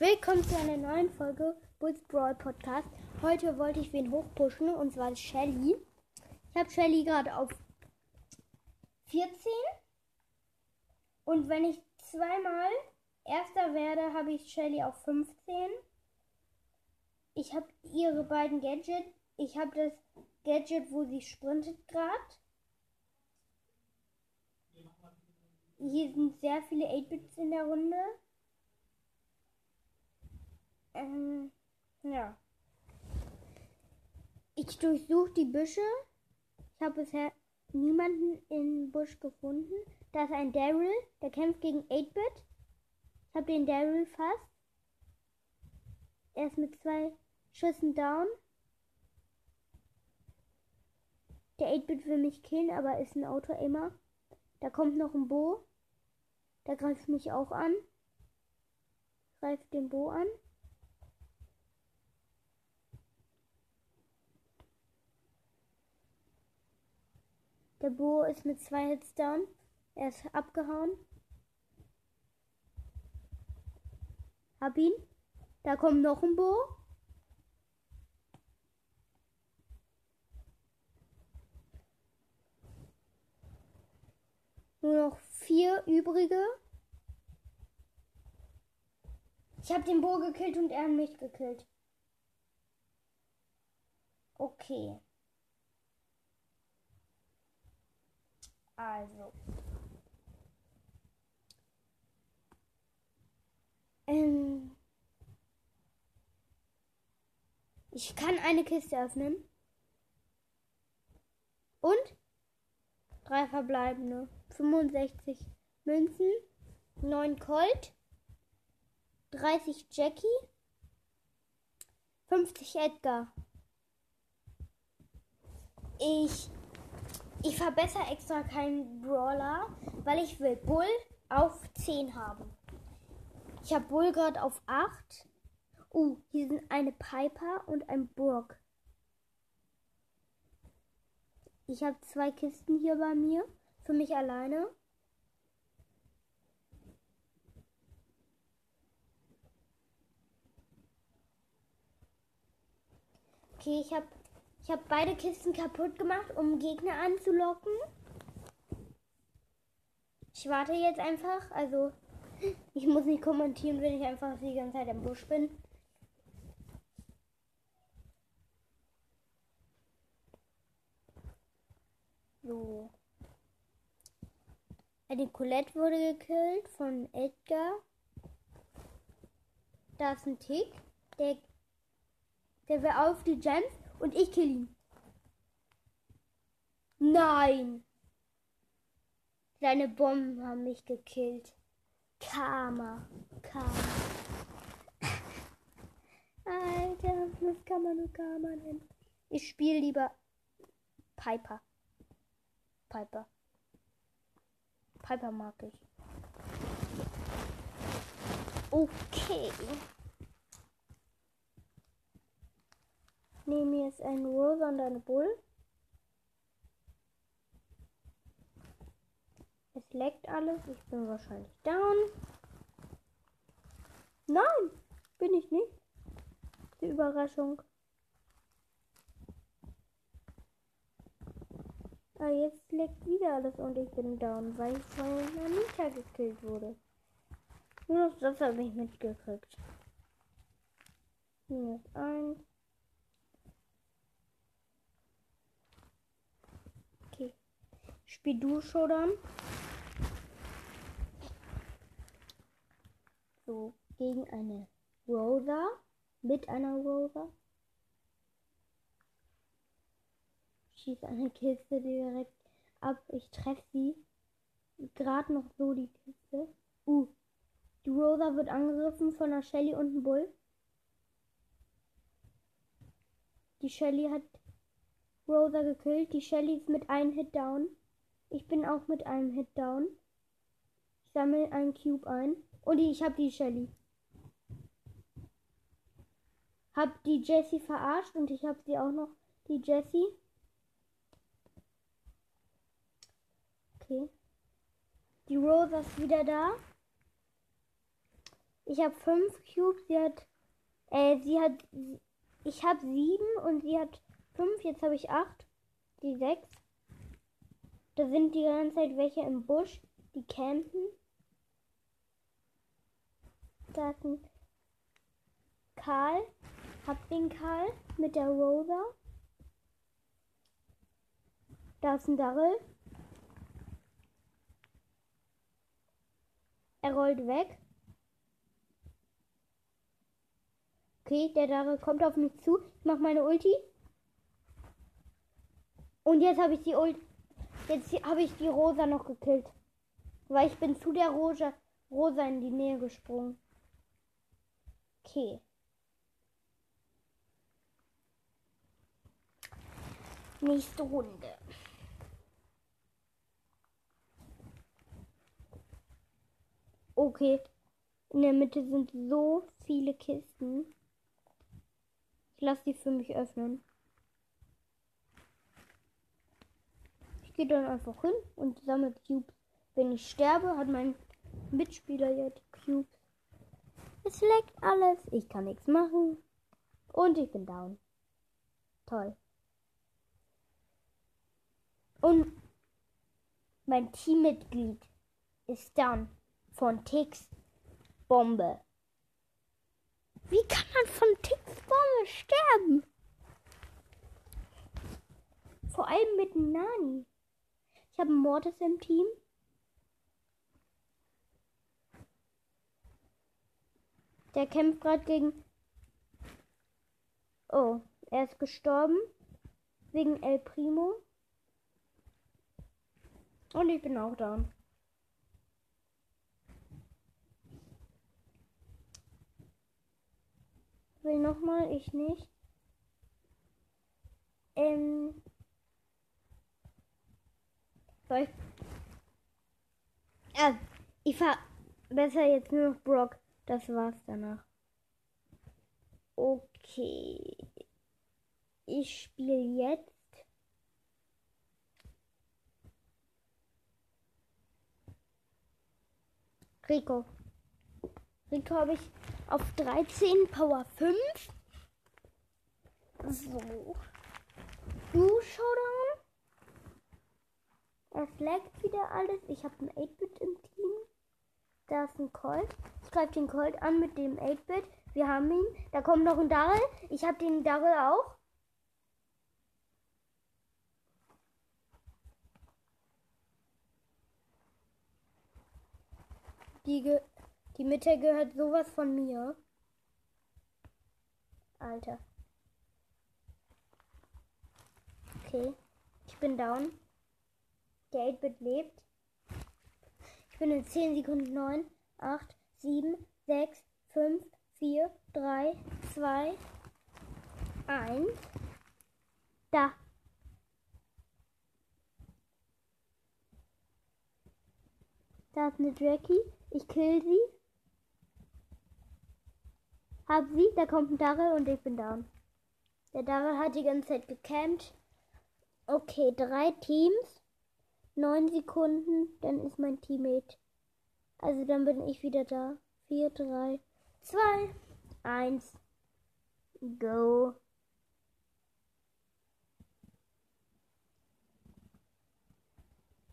Willkommen zu einer neuen Folge Bulls Brawl Podcast. Heute wollte ich wen hochpushen und zwar Shelly. Ich habe Shelly gerade auf 14 und wenn ich zweimal Erster werde, habe ich Shelly auf 15. Ich habe ihre beiden Gadgets. Ich habe das Gadget, wo sie sprintet gerade. Hier sind sehr viele 8-Bits in der Runde. Ähm, ja. Ich durchsuche die Büsche. Ich habe bisher niemanden im Busch gefunden. Da ist ein Daryl, der kämpft gegen 8-Bit. Ich habe den Daryl fast. Er ist mit zwei Schüssen down. Der 8-Bit will mich killen, aber ist ein Auto-Aimer. Da kommt noch ein Bo. Der greift mich auch an. Greift den Bo an. Der Bo ist mit zwei Hits down. Er ist abgehauen. Hab ihn. Da kommt noch ein Bo. Nur noch vier übrige. Ich habe den Bo gekillt und er mich gekillt. Okay. Also. Ähm. Ich kann eine Kiste öffnen. Und? Drei verbleibende. 65 Münzen. 9 Colt. 30 Jackie. 50 Edgar. Ich ich verbessere extra keinen Brawler, weil ich will Bull auf 10 haben. Ich habe Bull gerade auf 8. Uh, hier sind eine Piper und ein Burg. Ich habe zwei Kisten hier bei mir. Für mich alleine. Okay, ich habe ich habe beide Kisten kaputt gemacht, um Gegner anzulocken. Ich warte jetzt einfach. Also, ich muss nicht kommentieren, wenn ich einfach die ganze Zeit im Busch bin. So. Eine Colette wurde gekillt von Edgar. Da ist ein Tick. Der, der will auf die Gems und ich kill ihn. Nein. Seine Bomben haben mich gekillt. Karma. Karma. Alter, das kann man nur Karma nennen. Ich spiele lieber Piper. Piper. Piper mag ich. Okay. Nehme jetzt einen Rosa und eine Bull. Es leckt alles. Ich bin wahrscheinlich down. Nein, bin ich nicht. Die Überraschung. Ah, jetzt leckt wieder alles und ich bin down, weil ich von Anita gekillt wurde. Nur noch das habe ich mitgekriegt. Minus eins. Spiel du Showdown. So, gegen eine Rosa. Mit einer Rosa. Schieß eine Kiste direkt ab. Ich treffe sie. Gerade noch so die Kiste. Uh. Die Rosa wird angegriffen von einer Shelly und einem Bull. Die Shelly hat Rosa gekillt. Die Shelly ist mit einem Hit down. Ich bin auch mit einem Hit down. Ich sammle einen Cube ein. Und ich habe die Shelly. Hab die Jessie verarscht und ich habe sie auch noch. Die Jessie. Okay. Die Rose ist wieder da. Ich habe fünf Cubes, sie hat, äh, sie hat, ich habe sieben und sie hat fünf, jetzt habe ich acht, die sechs. Da sind die ganze Zeit welche im Busch, die campen. Da ist ein Karl, hab den Karl mit der Rosa. Da ist ein Darrell. Er rollt weg. Okay, der Darrell kommt auf mich zu. Ich mach meine Ulti. Und jetzt habe ich die Ulti. Jetzt habe ich die Rosa noch gekillt. Weil ich bin zu der Rosa, Rosa in die Nähe gesprungen. Okay. Nächste Runde. Okay. In der Mitte sind so viele Kisten. Ich lasse die für mich öffnen. Gehe dann einfach hin und sammle Cubes. Wenn ich sterbe, hat mein Mitspieler ja die Cubes. Es leckt alles. Ich kann nichts machen. Und ich bin down. Toll. Und mein Teammitglied ist down von Tix Bombe. Wie kann man von Tix Bombe sterben? Vor allem mit Nani. Ich habe Mortis im Team. Der kämpft gerade gegen. Oh, er ist gestorben. Wegen El Primo. Und ich bin auch da. Will nochmal, ich nicht. Ähm. Soll ich. Ah, ich fahr besser jetzt nur noch Brock. Das war's danach. Okay. Ich spiele jetzt. Rico. Rico habe ich auf 13 Power 5. So. Du Showdown. Es laggt wieder alles. Ich habe ein 8-Bit im Team. Da ist ein Colt. Ich greife den Colt an mit dem 8-Bit. Wir haben ihn. Da kommt noch ein Darrell. Ich habe den Darrell auch. Die, die Mitte gehört sowas von mir. Alter. Okay. Ich bin down. Der 8-Bit lebt. Ich bin in 10 Sekunden 9, 8, 7, 6, 5, 4, 3, 2, 1. Da. Da ist eine Jackie. Ich kill sie. Hab sie. Da kommt ein Darrell und ich bin down. Der Darrell hat die ganze Zeit gecampt. Okay, drei Teams. 9 Sekunden, dann ist mein Teammate. Also dann bin ich wieder da. 4, 3, 2, 1, go.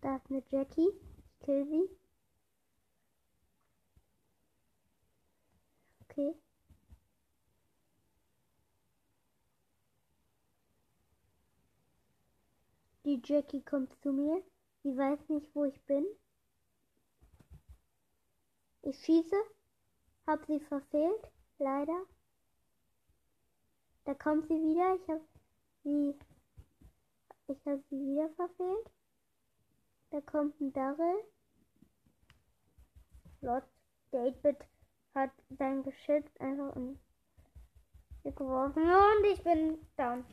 Da ist eine Jackie. Ich kill sie. Okay. Die Jackie kommt zu mir. Sie weiß nicht, wo ich bin. Ich schieße. Hab sie verfehlt. Leider. Da kommt sie wieder. Ich hab sie. Ich habe sie wieder verfehlt. Da kommt ein Darrell. Lord, 8 hat sein Geschütz einfach in geworfen und ich bin down.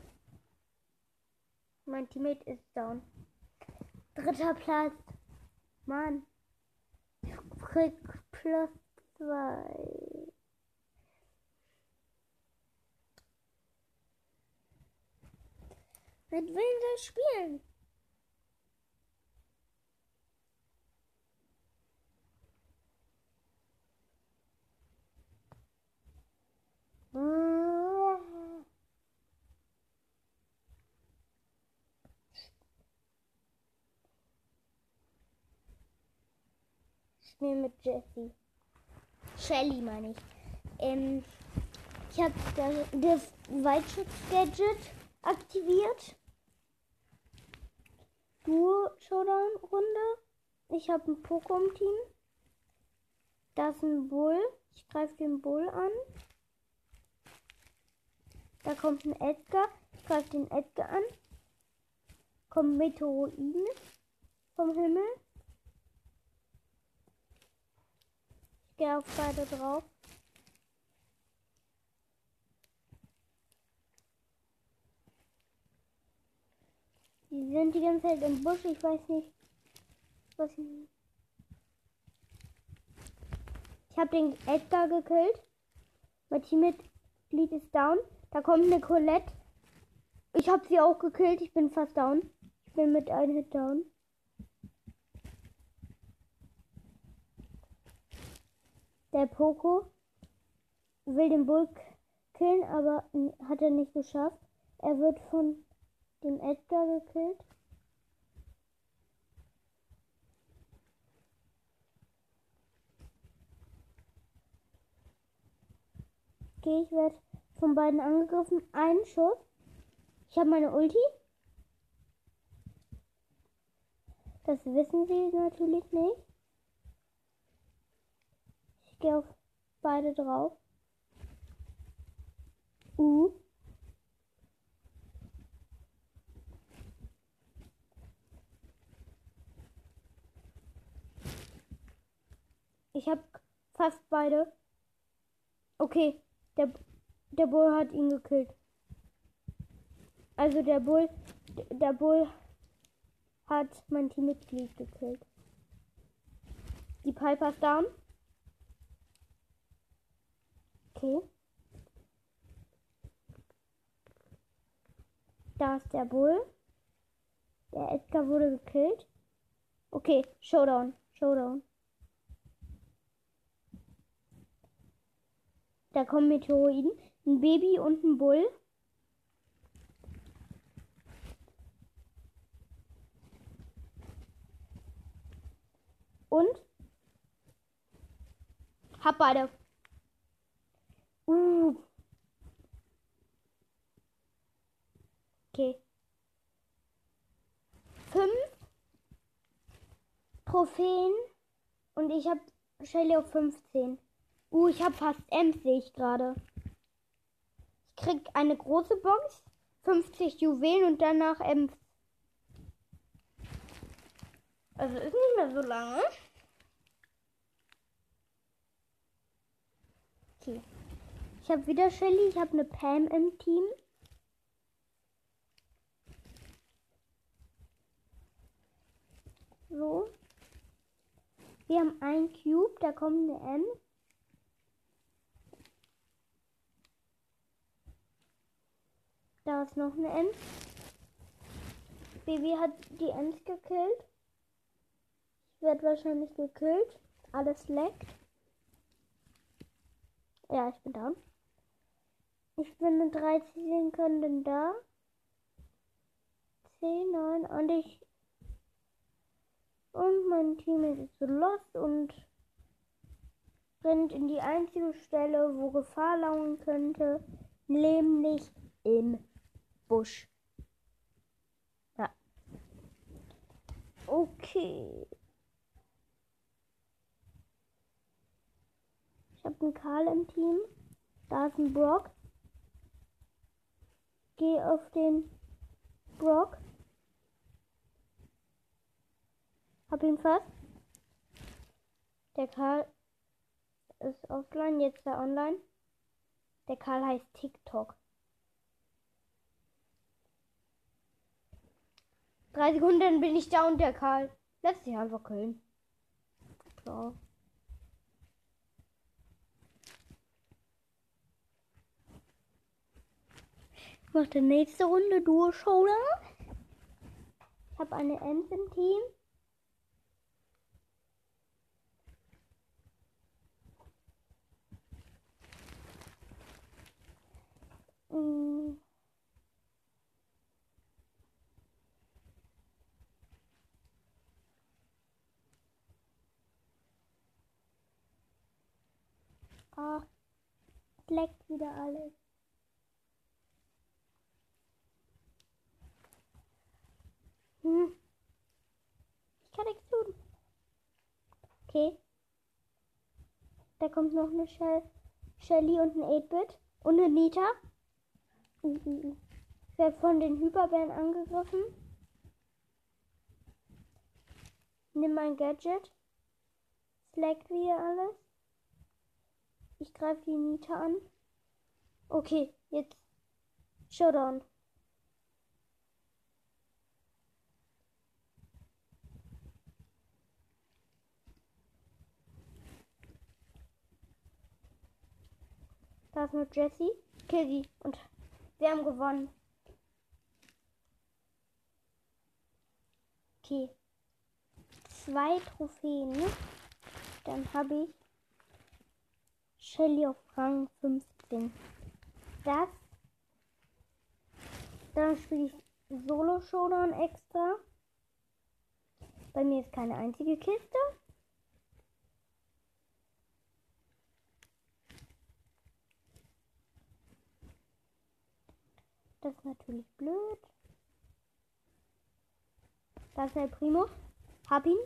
Mein Teammate ist down. Dritter Platz. Mann. Frick plus zwei. Mit wem soll ich spielen? Mmh. Spiele mit Jessie. Shelly meine ich. Ähm, ich habe das, Weitschutz-Gadget aktiviert. Duo-Showdown-Runde. Ich habe ein Pokémon-Team. Da ist ein Bull. Ich greife den Bull an. Da kommt ein Edgar. Ich greife den Edgar an. Kommen Meteoroiden vom Himmel. Gehe auf beide drauf. Die sind die ganze Zeit im Busch. Ich weiß nicht, was ich. Ich habe den Edgar gekillt. Mein Teammitglied ist down. Da kommt eine Colette. Ich habe sie auch gekillt. Ich bin fast down. Ich bin mit einem Hit down. Der Poco will den Bull killen, aber hat er nicht geschafft. Er wird von dem Edgar gekillt. Okay, ich werde von beiden angegriffen. Ein Schuss. Ich habe meine Ulti. Das wissen sie natürlich nicht. Gehe auf beide drauf. Uh. Ich habe fast beide. Okay, der, der Bull hat ihn gekillt. Also der Bull, der Bull hat mein Teammitglied gekillt. Die Piper ist down. Okay. Da ist der Bull. Der Edgar wurde gekillt. Okay, Showdown, Showdown. Da kommen Meteoroiden. Ein Baby und ein Bull. Und? Hab beide. Uh. Okay. Fünf Trophäen und ich habe Shelly auf 15. Uh, ich habe fast Ems, sehe ich gerade. Ich krieg eine große Box, 50 Juwelen und danach Ems. Also ist nicht mehr so lange. Okay. Ich habe wieder Shelly, ich habe eine Pam im Team. So. Wir haben ein Cube, da kommt eine M. Da ist noch eine Ems. Baby hat die Ems gekillt. Ich werde wahrscheinlich gekillt. Alles leckt. Ja, ich bin da. Ich bin mit 13 Sekunden da. 10, 9 und ich. Und mein Team ist so lost und rennt in die einzige Stelle, wo Gefahr lauern könnte, nämlich im Busch. Ja. Okay. Ich habe einen Karl im Team. Da ist ein Brock. Geh auf den Brock. Hab ihn fast. Der Karl ist offline, jetzt der online. Der Karl heißt TikTok. Drei Sekunden, bin ich da und der Karl lässt sich einfach killen. Klar. Ich mache die nächste Runde Duo Showdown. Ich habe eine Ems im Team. Ah, es leckt wieder alles. Hm. Ich kann nichts tun. Okay. Da kommt noch eine Shell Shelly und ein 8-Bit. Und eine Nita. Uh. Ich werde von den Hyperbären angegriffen. Nimm mein Gadget. Slackt wieder alles. Ich greife die Nita an. Okay, jetzt Showdown. Da ist nur Jessie. Und wir haben gewonnen. Okay. Zwei Trophäen. Dann habe ich Shelly auf Rang 15. Das. Dann spiele ich Solo Showdown extra. Bei mir ist keine einzige Kiste. Das ist natürlich blöd. Da ist der Primo. Hab ihn.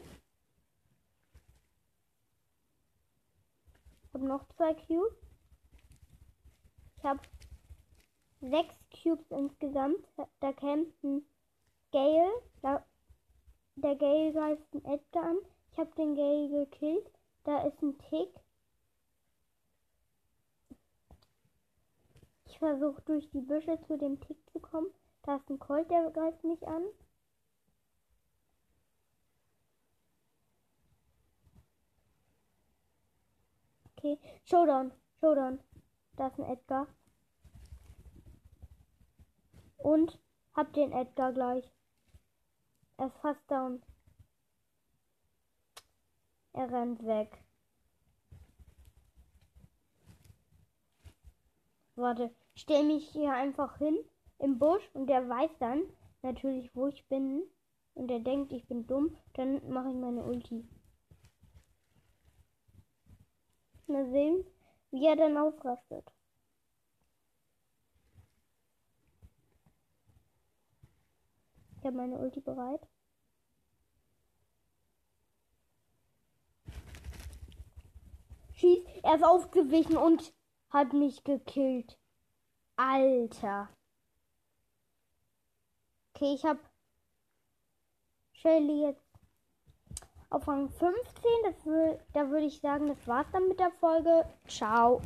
Hab noch zwei Cubes. Ich habe sechs Cubes insgesamt. Da kämpft ein Gale. Da, der Gale greift einen Edgar an. Ich habe den Gale gekillt. Da ist ein Tick. Ich versuche durch die Büsche zu dem Tick zu kommen. Da ist ein Colt, der greift mich an. Okay, Showdown, Showdown. Da ist ein Edgar. Und hab den Edgar gleich. Er ist fast down. Er rennt weg. Warte, stell mich hier einfach hin im Busch und der weiß dann natürlich, wo ich bin. Und der denkt, ich bin dumm. Dann mache ich meine Ulti. Mal sehen, wie er dann ausrastet. Ich habe meine Ulti bereit. Schieß, er ist aufgewichen und hat mich gekillt. Alter. Okay, ich habe Shelly jetzt auf Rang 15. Das will, da würde ich sagen, das war's dann mit der Folge. Ciao.